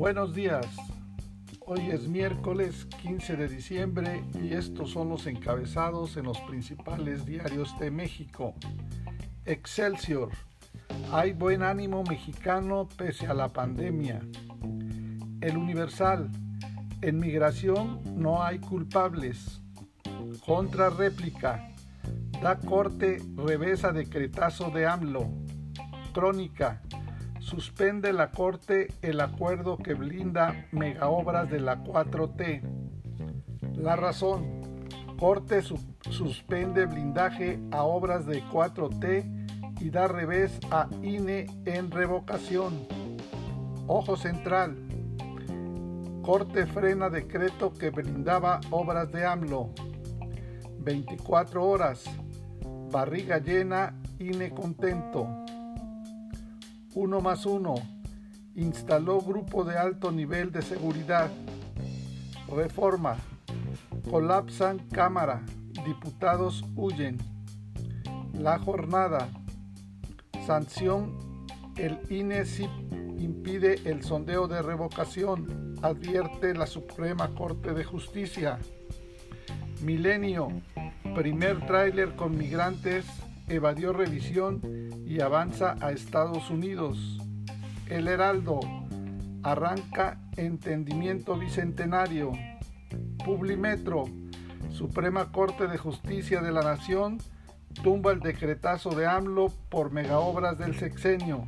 Buenos días. Hoy es miércoles 15 de diciembre y estos son los encabezados en los principales diarios de México. Excelsior. Hay buen ánimo mexicano pese a la pandemia. El Universal. En migración no hay culpables. Contra réplica. Da corte revesa decretazo de AMLO. Crónica suspende la Corte el acuerdo que blinda megaobras de la 4T. La razón, Corte suspende blindaje a obras de 4T y da revés a INE en revocación. Ojo central, Corte frena decreto que blindaba obras de AMLO. 24 horas, barriga llena, INE contento. 1 más 1. Instaló grupo de alto nivel de seguridad. Reforma. Colapsan Cámara. Diputados huyen. La jornada. Sanción. El INE impide el sondeo de revocación. Advierte la Suprema Corte de Justicia. Milenio. Primer tráiler con migrantes evadió revisión y avanza a Estados Unidos. El Heraldo arranca entendimiento bicentenario. Publimetro, Suprema Corte de Justicia de la Nación, tumba el decretazo de AMLO por megaobras del sexenio.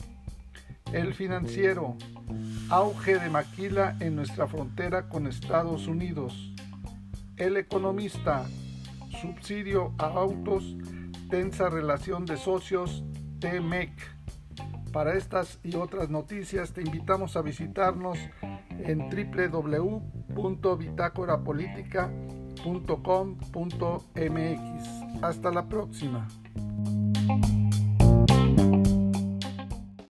El financiero, auge de maquila en nuestra frontera con Estados Unidos. El economista, subsidio a autos tensa relación de socios TMEC. Para estas y otras noticias te invitamos a visitarnos en www.bitácorapolítica.com.mx. Hasta la próxima.